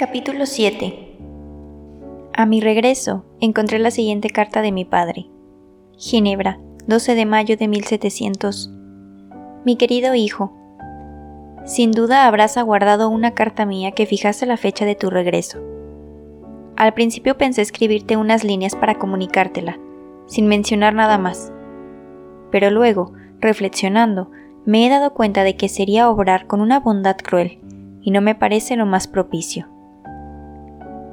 Capítulo 7 A mi regreso, encontré la siguiente carta de mi padre. Ginebra, 12 de mayo de 1700. Mi querido hijo, sin duda habrás aguardado una carta mía que fijase la fecha de tu regreso. Al principio pensé escribirte unas líneas para comunicártela, sin mencionar nada más. Pero luego, reflexionando, me he dado cuenta de que sería obrar con una bondad cruel, y no me parece lo más propicio.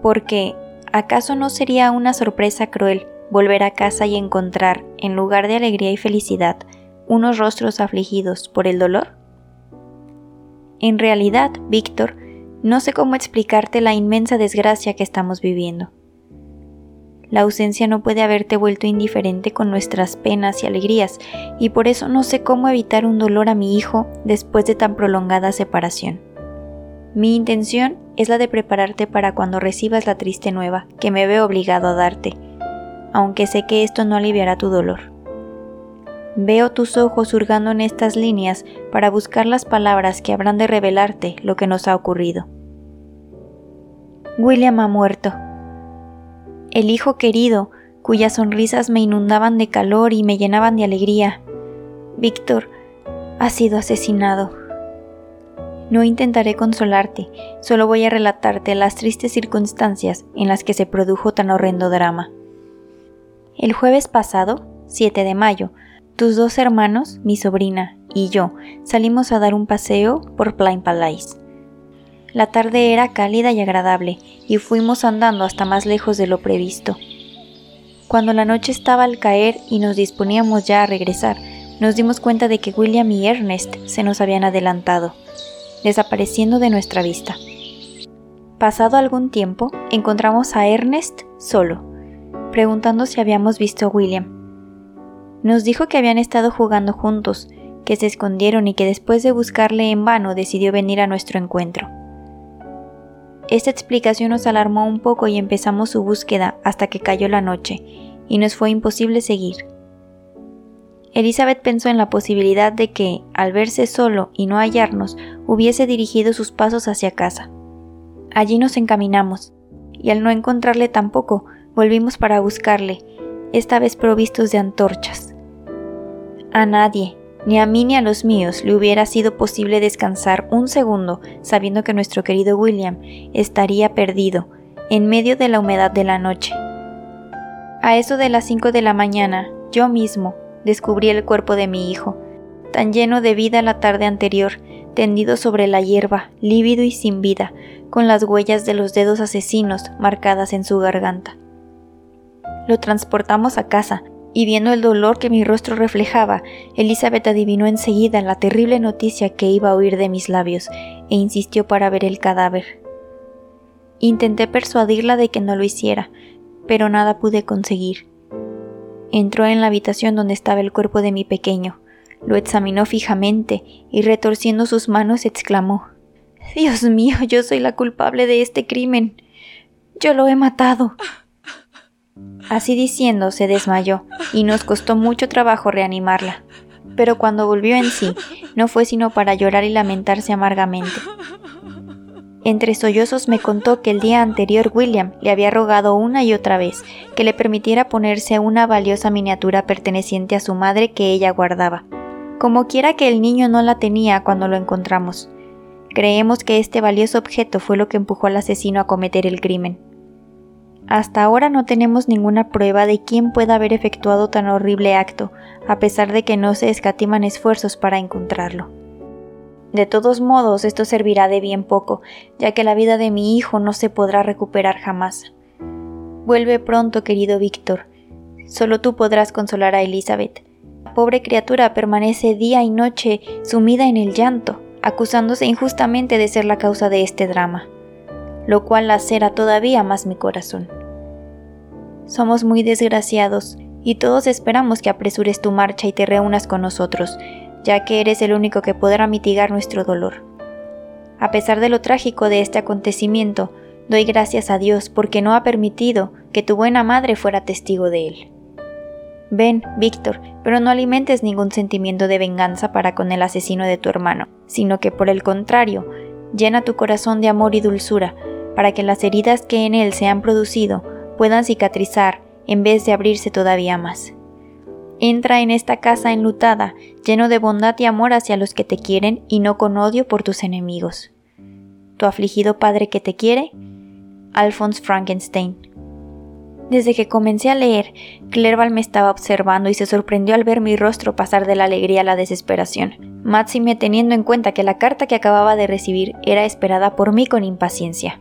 Porque, ¿acaso no sería una sorpresa cruel volver a casa y encontrar, en lugar de alegría y felicidad, unos rostros afligidos por el dolor? En realidad, Víctor, no sé cómo explicarte la inmensa desgracia que estamos viviendo. La ausencia no puede haberte vuelto indiferente con nuestras penas y alegrías, y por eso no sé cómo evitar un dolor a mi hijo después de tan prolongada separación. Mi intención es la de prepararte para cuando recibas la triste nueva que me veo obligado a darte, aunque sé que esto no aliviará tu dolor. Veo tus ojos hurgando en estas líneas para buscar las palabras que habrán de revelarte lo que nos ha ocurrido. William ha muerto el hijo querido, cuyas sonrisas me inundaban de calor y me llenaban de alegría. Víctor ha sido asesinado. No intentaré consolarte, solo voy a relatarte las tristes circunstancias en las que se produjo tan horrendo drama. El jueves pasado, 7 de mayo, tus dos hermanos, mi sobrina y yo salimos a dar un paseo por Plain Palais. La tarde era cálida y agradable, y fuimos andando hasta más lejos de lo previsto. Cuando la noche estaba al caer y nos disponíamos ya a regresar, nos dimos cuenta de que William y Ernest se nos habían adelantado, desapareciendo de nuestra vista. Pasado algún tiempo, encontramos a Ernest solo, preguntando si habíamos visto a William. Nos dijo que habían estado jugando juntos, que se escondieron y que después de buscarle en vano decidió venir a nuestro encuentro. Esta explicación nos alarmó un poco y empezamos su búsqueda hasta que cayó la noche, y nos fue imposible seguir. Elizabeth pensó en la posibilidad de que, al verse solo y no hallarnos, hubiese dirigido sus pasos hacia casa. Allí nos encaminamos, y al no encontrarle tampoco, volvimos para buscarle, esta vez provistos de antorchas. A nadie, ni a mí ni a los míos le hubiera sido posible descansar un segundo sabiendo que nuestro querido William estaría perdido en medio de la humedad de la noche. A eso de las cinco de la mañana, yo mismo descubrí el cuerpo de mi hijo, tan lleno de vida la tarde anterior, tendido sobre la hierba, lívido y sin vida, con las huellas de los dedos asesinos marcadas en su garganta. Lo transportamos a casa, y viendo el dolor que mi rostro reflejaba, Elizabeth adivinó enseguida la terrible noticia que iba a oír de mis labios e insistió para ver el cadáver. Intenté persuadirla de que no lo hiciera, pero nada pude conseguir. Entró en la habitación donde estaba el cuerpo de mi pequeño, lo examinó fijamente y retorciendo sus manos exclamó Dios mío, yo soy la culpable de este crimen. Yo lo he matado. Así diciendo, se desmayó, y nos costó mucho trabajo reanimarla. Pero cuando volvió en sí, no fue sino para llorar y lamentarse amargamente. Entre sollozos me contó que el día anterior William le había rogado una y otra vez que le permitiera ponerse una valiosa miniatura perteneciente a su madre que ella guardaba. Como quiera que el niño no la tenía cuando lo encontramos. Creemos que este valioso objeto fue lo que empujó al asesino a cometer el crimen. Hasta ahora no tenemos ninguna prueba de quién pueda haber efectuado tan horrible acto, a pesar de que no se escatiman esfuerzos para encontrarlo. De todos modos, esto servirá de bien poco, ya que la vida de mi hijo no se podrá recuperar jamás. Vuelve pronto, querido Víctor. Solo tú podrás consolar a Elizabeth. La pobre criatura permanece día y noche sumida en el llanto, acusándose injustamente de ser la causa de este drama, lo cual lacera todavía más mi corazón. Somos muy desgraciados y todos esperamos que apresures tu marcha y te reúnas con nosotros, ya que eres el único que podrá mitigar nuestro dolor. A pesar de lo trágico de este acontecimiento, doy gracias a Dios porque no ha permitido que tu buena madre fuera testigo de él. Ven, Víctor, pero no alimentes ningún sentimiento de venganza para con el asesino de tu hermano, sino que por el contrario, llena tu corazón de amor y dulzura, para que las heridas que en él se han producido puedan cicatrizar en vez de abrirse todavía más. Entra en esta casa enlutada, lleno de bondad y amor hacia los que te quieren y no con odio por tus enemigos. Tu afligido padre que te quiere, Alphonse Frankenstein. Desde que comencé a leer, Clerval me estaba observando y se sorprendió al ver mi rostro pasar de la alegría a la desesperación, máxime teniendo en cuenta que la carta que acababa de recibir era esperada por mí con impaciencia.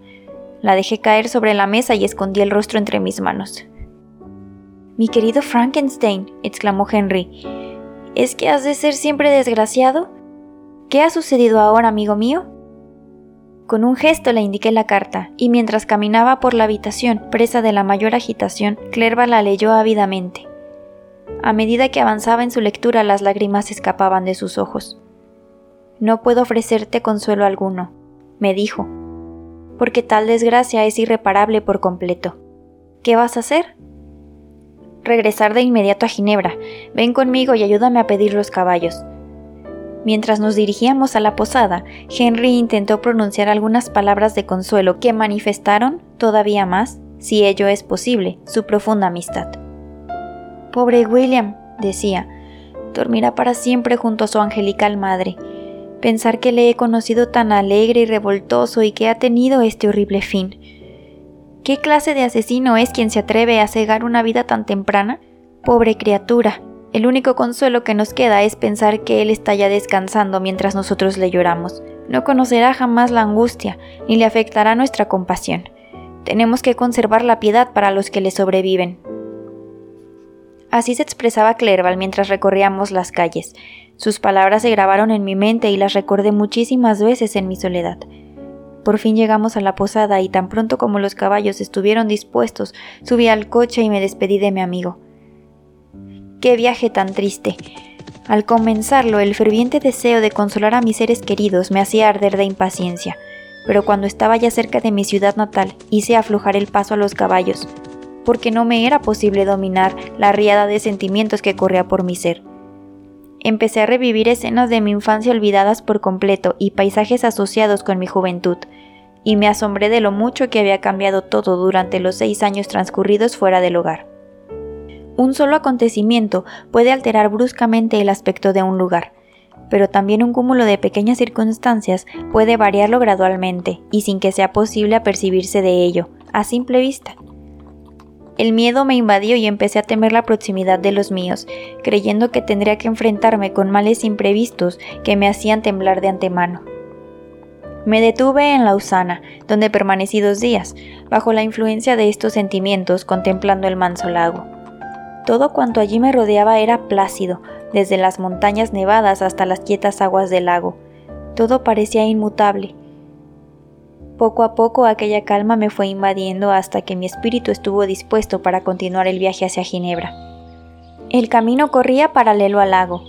La dejé caer sobre la mesa y escondí el rostro entre mis manos. Mi querido Frankenstein, exclamó Henry, ¿es que has de ser siempre desgraciado? ¿Qué ha sucedido ahora, amigo mío? Con un gesto le indiqué la carta, y mientras caminaba por la habitación, presa de la mayor agitación, Clerva la leyó ávidamente. A medida que avanzaba en su lectura, las lágrimas escapaban de sus ojos. No puedo ofrecerte consuelo alguno, me dijo, porque tal desgracia es irreparable por completo. ¿Qué vas a hacer? Regresar de inmediato a Ginebra. Ven conmigo y ayúdame a pedir los caballos. Mientras nos dirigíamos a la posada, Henry intentó pronunciar algunas palabras de consuelo que manifestaron, todavía más, si ello es posible, su profunda amistad. Pobre William, decía, dormirá para siempre junto a su angelical madre. Pensar que le he conocido tan alegre y revoltoso y que ha tenido este horrible fin. ¿Qué clase de asesino es quien se atreve a cegar una vida tan temprana? Pobre criatura. El único consuelo que nos queda es pensar que él está ya descansando mientras nosotros le lloramos. No conocerá jamás la angustia, ni le afectará nuestra compasión. Tenemos que conservar la piedad para los que le sobreviven. Así se expresaba Clerval mientras recorríamos las calles. Sus palabras se grabaron en mi mente y las recordé muchísimas veces en mi soledad. Por fin llegamos a la posada y tan pronto como los caballos estuvieron dispuestos, subí al coche y me despedí de mi amigo. Qué viaje tan triste. Al comenzarlo, el ferviente deseo de consolar a mis seres queridos me hacía arder de impaciencia, pero cuando estaba ya cerca de mi ciudad natal, hice aflojar el paso a los caballos, porque no me era posible dominar la riada de sentimientos que corría por mi ser. Empecé a revivir escenas de mi infancia olvidadas por completo y paisajes asociados con mi juventud, y me asombré de lo mucho que había cambiado todo durante los seis años transcurridos fuera del hogar. Un solo acontecimiento puede alterar bruscamente el aspecto de un lugar, pero también un cúmulo de pequeñas circunstancias puede variarlo gradualmente y sin que sea posible apercibirse de ello, a simple vista. El miedo me invadió y empecé a temer la proximidad de los míos, creyendo que tendría que enfrentarme con males imprevistos que me hacían temblar de antemano. Me detuve en Lausana, donde permanecí dos días, bajo la influencia de estos sentimientos, contemplando el manso lago. Todo cuanto allí me rodeaba era plácido, desde las montañas nevadas hasta las quietas aguas del lago. Todo parecía inmutable, poco a poco aquella calma me fue invadiendo hasta que mi espíritu estuvo dispuesto para continuar el viaje hacia Ginebra. El camino corría paralelo al lago.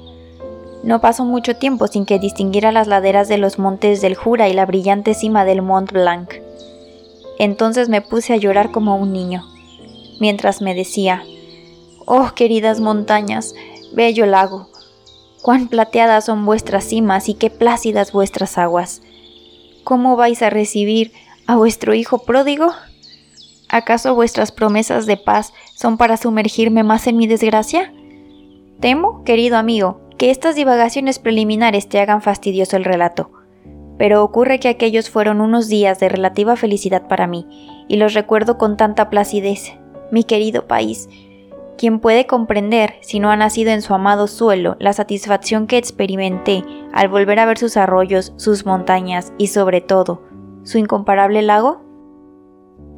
No pasó mucho tiempo sin que distinguiera las laderas de los montes del Jura y la brillante cima del Mont Blanc. Entonces me puse a llorar como un niño, mientras me decía, Oh queridas montañas, bello lago, cuán plateadas son vuestras cimas y qué plácidas vuestras aguas. ¿Cómo vais a recibir a vuestro hijo pródigo? ¿Acaso vuestras promesas de paz son para sumergirme más en mi desgracia? Temo, querido amigo, que estas divagaciones preliminares te hagan fastidioso el relato. Pero ocurre que aquellos fueron unos días de relativa felicidad para mí, y los recuerdo con tanta placidez. Mi querido país, quien puede comprender, si no ha nacido en su amado suelo, la satisfacción que experimenté al volver a ver sus arroyos, sus montañas y sobre todo, su incomparable lago?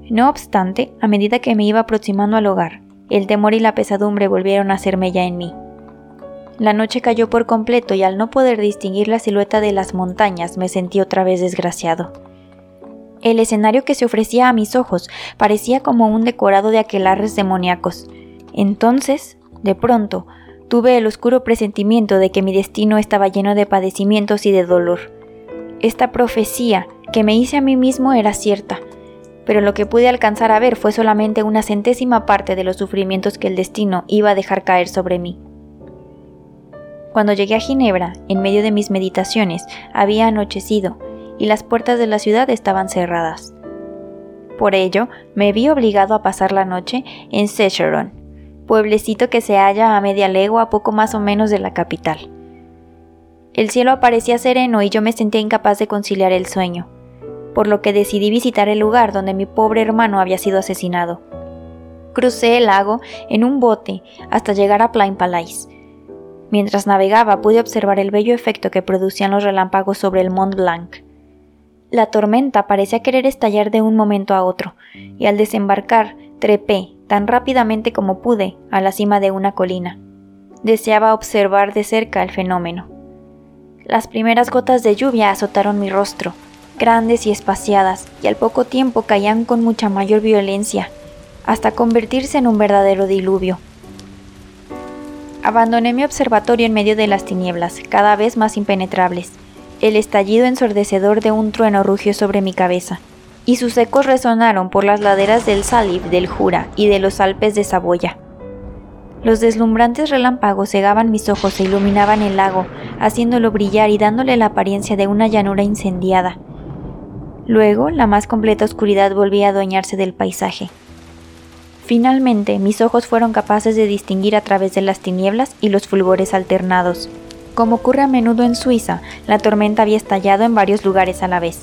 No obstante, a medida que me iba aproximando al hogar, el temor y la pesadumbre volvieron a hacerme ya en mí. La noche cayó por completo y al no poder distinguir la silueta de las montañas me sentí otra vez desgraciado. El escenario que se ofrecía a mis ojos parecía como un decorado de aquelarres demoníacos, entonces, de pronto, tuve el oscuro presentimiento de que mi destino estaba lleno de padecimientos y de dolor. Esta profecía que me hice a mí mismo era cierta, pero lo que pude alcanzar a ver fue solamente una centésima parte de los sufrimientos que el destino iba a dejar caer sobre mí. Cuando llegué a Ginebra, en medio de mis meditaciones, había anochecido y las puertas de la ciudad estaban cerradas. Por ello, me vi obligado a pasar la noche en Secheron, pueblecito que se halla a media legua poco más o menos de la capital. El cielo aparecía sereno y yo me sentía incapaz de conciliar el sueño, por lo que decidí visitar el lugar donde mi pobre hermano había sido asesinado. Crucé el lago en un bote hasta llegar a Plain Palais. Mientras navegaba pude observar el bello efecto que producían los relámpagos sobre el Mont Blanc. La tormenta parecía querer estallar de un momento a otro, y al desembarcar trepé, tan rápidamente como pude, a la cima de una colina. Deseaba observar de cerca el fenómeno. Las primeras gotas de lluvia azotaron mi rostro, grandes y espaciadas, y al poco tiempo caían con mucha mayor violencia, hasta convertirse en un verdadero diluvio. Abandoné mi observatorio en medio de las tinieblas, cada vez más impenetrables el estallido ensordecedor de un trueno rugió sobre mi cabeza, y sus ecos resonaron por las laderas del Salib, del Jura y de los Alpes de Saboya. Los deslumbrantes relámpagos cegaban mis ojos e iluminaban el lago, haciéndolo brillar y dándole la apariencia de una llanura incendiada. Luego, la más completa oscuridad volvía a adueñarse del paisaje. Finalmente, mis ojos fueron capaces de distinguir a través de las tinieblas y los fulgores alternados. Como ocurre a menudo en Suiza, la tormenta había estallado en varios lugares a la vez.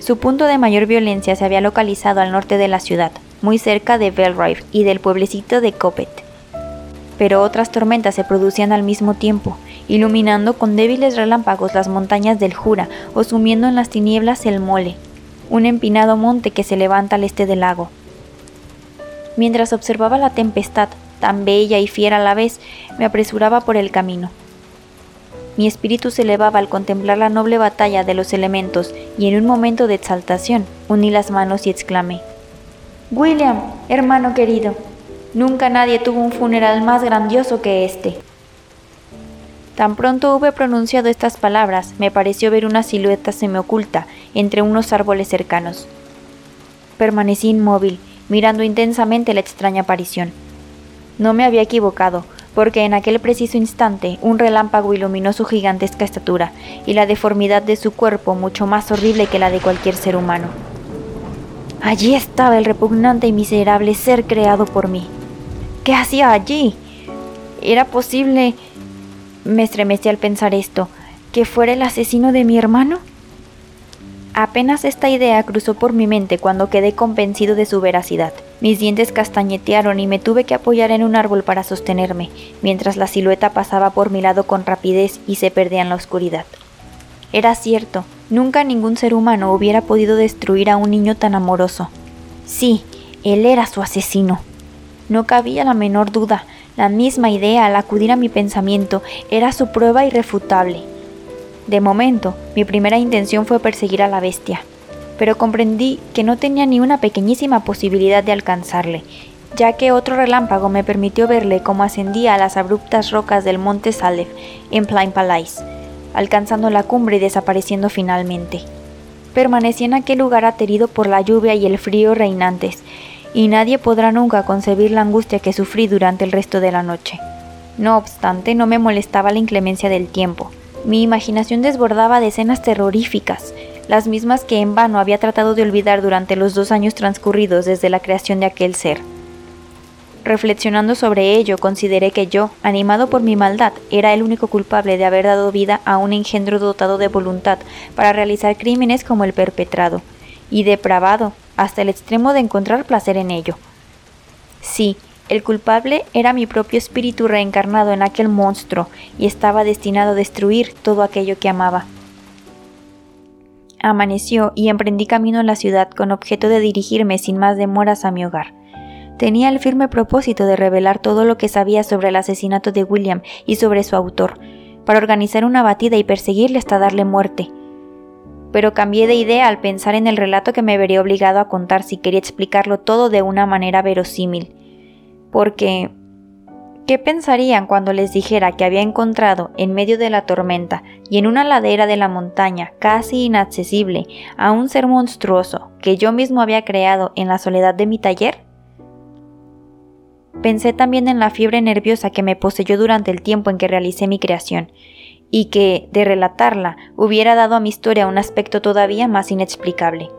Su punto de mayor violencia se había localizado al norte de la ciudad, muy cerca de Belrive y del pueblecito de Coppet. Pero otras tormentas se producían al mismo tiempo, iluminando con débiles relámpagos las montañas del Jura o sumiendo en las tinieblas el Mole, un empinado monte que se levanta al este del lago. Mientras observaba la tempestad, tan bella y fiera a la vez, me apresuraba por el camino. Mi espíritu se elevaba al contemplar la noble batalla de los elementos y en un momento de exaltación uní las manos y exclamé, William, hermano querido, nunca nadie tuvo un funeral más grandioso que este. Tan pronto hube pronunciado estas palabras, me pareció ver una silueta semioculta entre unos árboles cercanos. Permanecí inmóvil, mirando intensamente la extraña aparición. No me había equivocado, porque en aquel preciso instante un relámpago iluminó su gigantesca estatura y la deformidad de su cuerpo mucho más horrible que la de cualquier ser humano. Allí estaba el repugnante y miserable ser creado por mí. ¿Qué hacía allí? ¿Era posible, me estremecí al pensar esto, que fuera el asesino de mi hermano? Apenas esta idea cruzó por mi mente cuando quedé convencido de su veracidad. Mis dientes castañetearon y me tuve que apoyar en un árbol para sostenerme, mientras la silueta pasaba por mi lado con rapidez y se perdía en la oscuridad. Era cierto, nunca ningún ser humano hubiera podido destruir a un niño tan amoroso. Sí, él era su asesino. No cabía la menor duda, la misma idea al acudir a mi pensamiento era su prueba irrefutable. De momento, mi primera intención fue perseguir a la bestia, pero comprendí que no tenía ni una pequeñísima posibilidad de alcanzarle, ya que otro relámpago me permitió verle como ascendía a las abruptas rocas del monte Salef en Plain Palais, alcanzando la cumbre y desapareciendo finalmente. Permanecí en aquel lugar aterido por la lluvia y el frío reinantes, y nadie podrá nunca concebir la angustia que sufrí durante el resto de la noche. No obstante, no me molestaba la inclemencia del tiempo, mi imaginación desbordaba de escenas terroríficas, las mismas que en vano había tratado de olvidar durante los dos años transcurridos desde la creación de aquel ser. Reflexionando sobre ello, consideré que yo, animado por mi maldad, era el único culpable de haber dado vida a un engendro dotado de voluntad para realizar crímenes como el perpetrado, y depravado hasta el extremo de encontrar placer en ello. Sí, el culpable era mi propio espíritu reencarnado en aquel monstruo y estaba destinado a destruir todo aquello que amaba. Amaneció y emprendí camino a la ciudad con objeto de dirigirme sin más demoras a mi hogar. Tenía el firme propósito de revelar todo lo que sabía sobre el asesinato de William y sobre su autor, para organizar una batida y perseguirle hasta darle muerte. Pero cambié de idea al pensar en el relato que me vería obligado a contar si quería explicarlo todo de una manera verosímil porque ¿qué pensarían cuando les dijera que había encontrado en medio de la tormenta y en una ladera de la montaña casi inaccesible a un ser monstruoso que yo mismo había creado en la soledad de mi taller? Pensé también en la fiebre nerviosa que me poseyó durante el tiempo en que realicé mi creación, y que, de relatarla, hubiera dado a mi historia un aspecto todavía más inexplicable.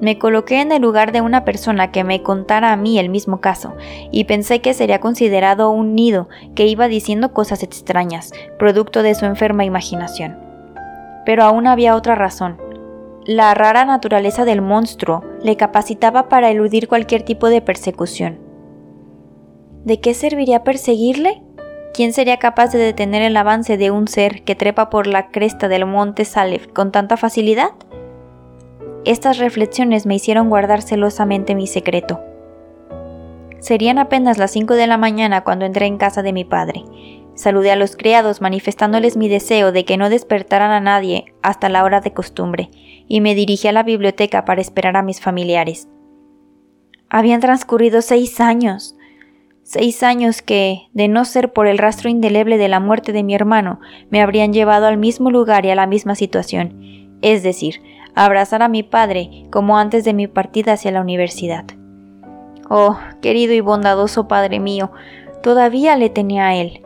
Me coloqué en el lugar de una persona que me contara a mí el mismo caso, y pensé que sería considerado un nido que iba diciendo cosas extrañas, producto de su enferma imaginación. Pero aún había otra razón. La rara naturaleza del monstruo le capacitaba para eludir cualquier tipo de persecución. ¿De qué serviría perseguirle? ¿Quién sería capaz de detener el avance de un ser que trepa por la cresta del monte Salef con tanta facilidad? Estas reflexiones me hicieron guardar celosamente mi secreto. Serían apenas las 5 de la mañana cuando entré en casa de mi padre. Saludé a los criados manifestándoles mi deseo de que no despertaran a nadie hasta la hora de costumbre, y me dirigí a la biblioteca para esperar a mis familiares. Habían transcurrido seis años seis años que, de no ser por el rastro indeleble de la muerte de mi hermano, me habrían llevado al mismo lugar y a la misma situación, es decir, abrazar a mi padre como antes de mi partida hacia la universidad. Oh, querido y bondadoso padre mío, todavía le tenía a él.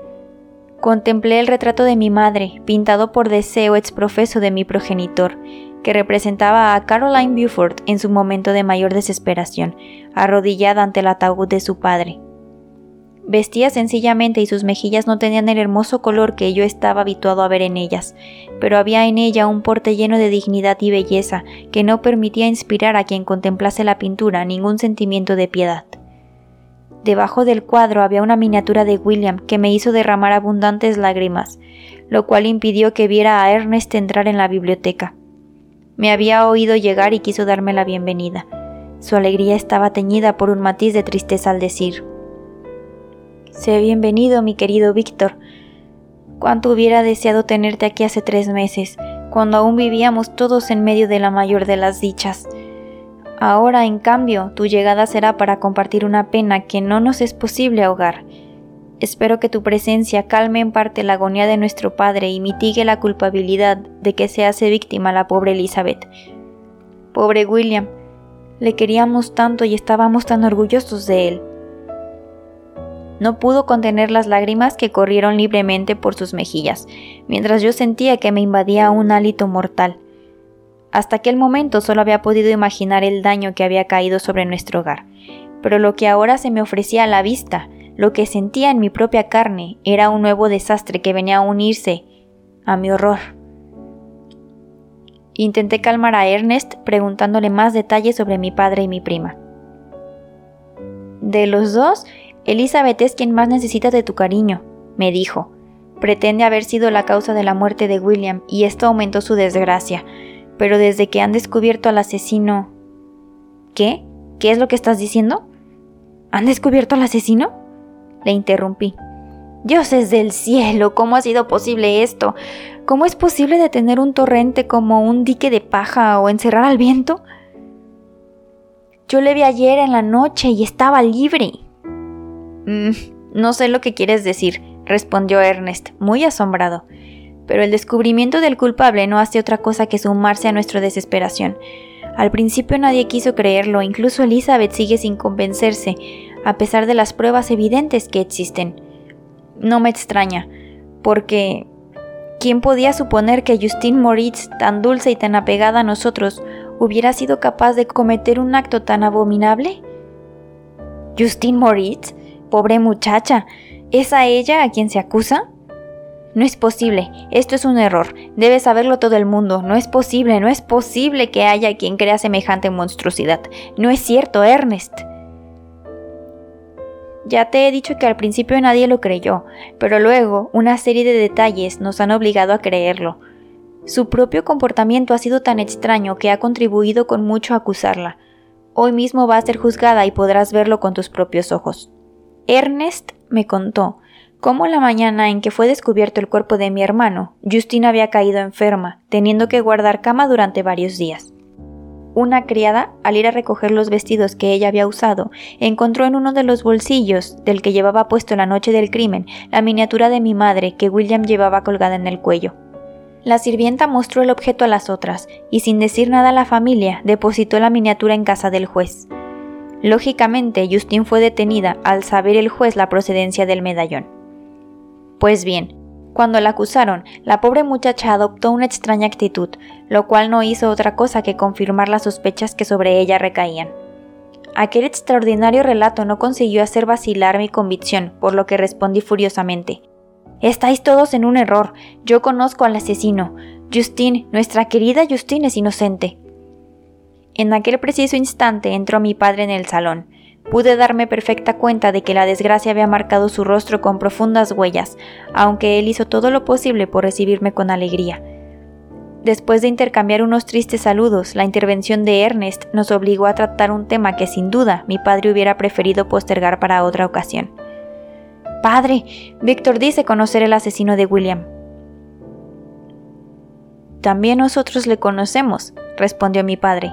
Contemplé el retrato de mi madre, pintado por deseo exprofeso de mi progenitor, que representaba a Caroline Beaufort en su momento de mayor desesperación, arrodillada ante el ataúd de su padre. Vestía sencillamente y sus mejillas no tenían el hermoso color que yo estaba habituado a ver en ellas, pero había en ella un porte lleno de dignidad y belleza que no permitía inspirar a quien contemplase la pintura ningún sentimiento de piedad. Debajo del cuadro había una miniatura de William que me hizo derramar abundantes lágrimas, lo cual impidió que viera a Ernest entrar en la biblioteca. Me había oído llegar y quiso darme la bienvenida. Su alegría estaba teñida por un matiz de tristeza al decir Sé bienvenido, mi querido Víctor. Cuánto hubiera deseado tenerte aquí hace tres meses, cuando aún vivíamos todos en medio de la mayor de las dichas. Ahora, en cambio, tu llegada será para compartir una pena que no nos es posible ahogar. Espero que tu presencia calme en parte la agonía de nuestro padre y mitigue la culpabilidad de que se hace víctima la pobre Elizabeth. Pobre William, le queríamos tanto y estábamos tan orgullosos de él. No pudo contener las lágrimas que corrieron libremente por sus mejillas, mientras yo sentía que me invadía un hálito mortal. Hasta aquel momento solo había podido imaginar el daño que había caído sobre nuestro hogar, pero lo que ahora se me ofrecía a la vista, lo que sentía en mi propia carne, era un nuevo desastre que venía a unirse a mi horror. Intenté calmar a Ernest preguntándole más detalles sobre mi padre y mi prima. De los dos, Elizabeth es quien más necesita de tu cariño, me dijo. Pretende haber sido la causa de la muerte de William y esto aumentó su desgracia, pero desde que han descubierto al asesino... ¿Qué? ¿Qué es lo que estás diciendo? ¿Han descubierto al asesino? Le interrumpí. Dioses del cielo, ¿cómo ha sido posible esto? ¿Cómo es posible detener un torrente como un dique de paja o encerrar al viento? Yo le vi ayer en la noche y estaba libre. Mm, no sé lo que quieres decir, respondió Ernest, muy asombrado. Pero el descubrimiento del culpable no hace otra cosa que sumarse a nuestra desesperación. Al principio nadie quiso creerlo, incluso Elizabeth sigue sin convencerse, a pesar de las pruebas evidentes que existen. No me extraña, porque ¿quién podía suponer que Justine Moritz, tan dulce y tan apegada a nosotros, hubiera sido capaz de cometer un acto tan abominable? ¿Justine Moritz? Pobre muchacha, ¿es a ella a quien se acusa? No es posible, esto es un error, debe saberlo todo el mundo, no es posible, no es posible que haya quien crea semejante monstruosidad. No es cierto, Ernest. Ya te he dicho que al principio nadie lo creyó, pero luego una serie de detalles nos han obligado a creerlo. Su propio comportamiento ha sido tan extraño que ha contribuido con mucho a acusarla. Hoy mismo va a ser juzgada y podrás verlo con tus propios ojos. Ernest me contó cómo la mañana en que fue descubierto el cuerpo de mi hermano, Justina había caído enferma, teniendo que guardar cama durante varios días. Una criada, al ir a recoger los vestidos que ella había usado, encontró en uno de los bolsillos del que llevaba puesto la noche del crimen la miniatura de mi madre que William llevaba colgada en el cuello. La sirvienta mostró el objeto a las otras, y sin decir nada a la familia, depositó la miniatura en casa del juez. Lógicamente, Justin fue detenida al saber el juez la procedencia del medallón. Pues bien, Cuando la acusaron, la pobre muchacha adoptó una extraña actitud, lo cual no hizo otra cosa que confirmar las sospechas que sobre ella recaían. Aquel extraordinario relato no consiguió hacer vacilar mi convicción, por lo que respondí furiosamente. Estáis todos en un error. Yo conozco al asesino. Justine, nuestra querida Justine es inocente. En aquel preciso instante entró mi padre en el salón. Pude darme perfecta cuenta de que la desgracia había marcado su rostro con profundas huellas, aunque él hizo todo lo posible por recibirme con alegría. Después de intercambiar unos tristes saludos, la intervención de Ernest nos obligó a tratar un tema que sin duda mi padre hubiera preferido postergar para otra ocasión. Padre, Víctor dice conocer el asesino de William. También nosotros le conocemos, respondió mi padre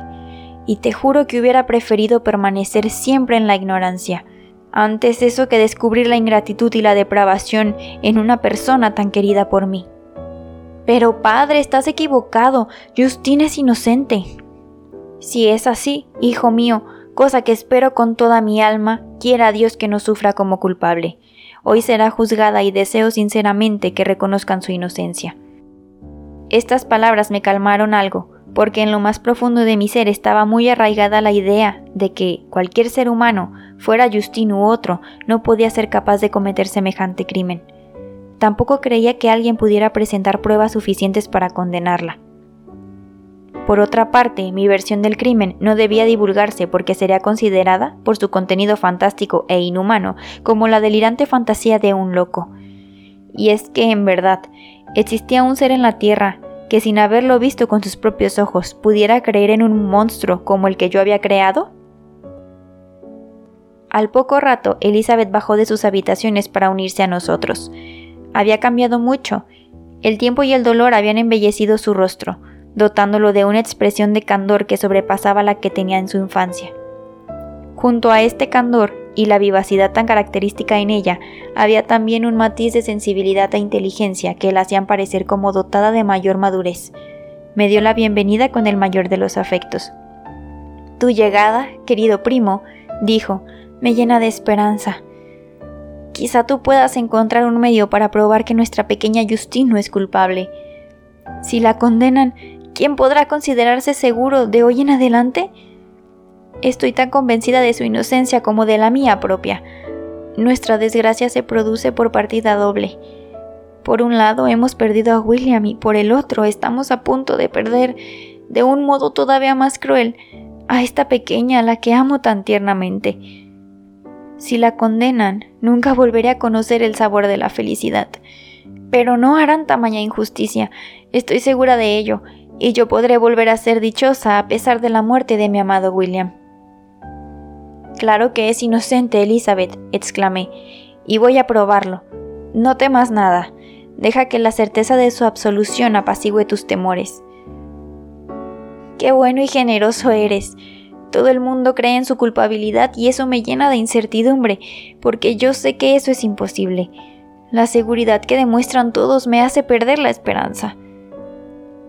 y te juro que hubiera preferido permanecer siempre en la ignorancia, antes eso que descubrir la ingratitud y la depravación en una persona tan querida por mí. Pero padre, estás equivocado, Justine es inocente. Si es así, hijo mío, cosa que espero con toda mi alma, quiera Dios que no sufra como culpable. Hoy será juzgada y deseo sinceramente que reconozcan su inocencia. Estas palabras me calmaron algo, porque en lo más profundo de mi ser estaba muy arraigada la idea de que cualquier ser humano, fuera Justin u otro, no podía ser capaz de cometer semejante crimen. Tampoco creía que alguien pudiera presentar pruebas suficientes para condenarla. Por otra parte, mi versión del crimen no debía divulgarse porque sería considerada, por su contenido fantástico e inhumano, como la delirante fantasía de un loco. Y es que, en verdad, existía un ser en la Tierra que sin haberlo visto con sus propios ojos pudiera creer en un monstruo como el que yo había creado? Al poco rato, Elizabeth bajó de sus habitaciones para unirse a nosotros. Había cambiado mucho. El tiempo y el dolor habían embellecido su rostro, dotándolo de una expresión de candor que sobrepasaba la que tenía en su infancia. Junto a este candor y la vivacidad tan característica en ella, había también un matiz de sensibilidad e inteligencia que la hacían parecer como dotada de mayor madurez. Me dio la bienvenida con el mayor de los afectos. Tu llegada, querido primo, dijo, me llena de esperanza. Quizá tú puedas encontrar un medio para probar que nuestra pequeña Justine no es culpable. Si la condenan, ¿quién podrá considerarse seguro de hoy en adelante? Estoy tan convencida de su inocencia como de la mía propia. Nuestra desgracia se produce por partida doble. Por un lado hemos perdido a William y por el otro estamos a punto de perder, de un modo todavía más cruel, a esta pequeña a la que amo tan tiernamente. Si la condenan, nunca volveré a conocer el sabor de la felicidad. Pero no harán tamaña injusticia, estoy segura de ello, y yo podré volver a ser dichosa a pesar de la muerte de mi amado William. Claro que es inocente, Elizabeth, exclamé, y voy a probarlo. No temas nada. Deja que la certeza de su absolución apacigüe tus temores. Qué bueno y generoso eres. Todo el mundo cree en su culpabilidad y eso me llena de incertidumbre, porque yo sé que eso es imposible. La seguridad que demuestran todos me hace perder la esperanza.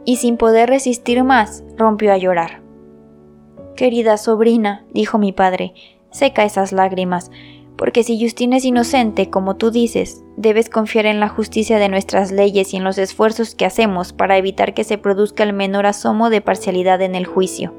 Y sin poder resistir más, rompió a llorar. Querida sobrina, dijo mi padre, seca esas lágrimas, porque si Justin es inocente, como tú dices, debes confiar en la justicia de nuestras leyes y en los esfuerzos que hacemos para evitar que se produzca el menor asomo de parcialidad en el juicio.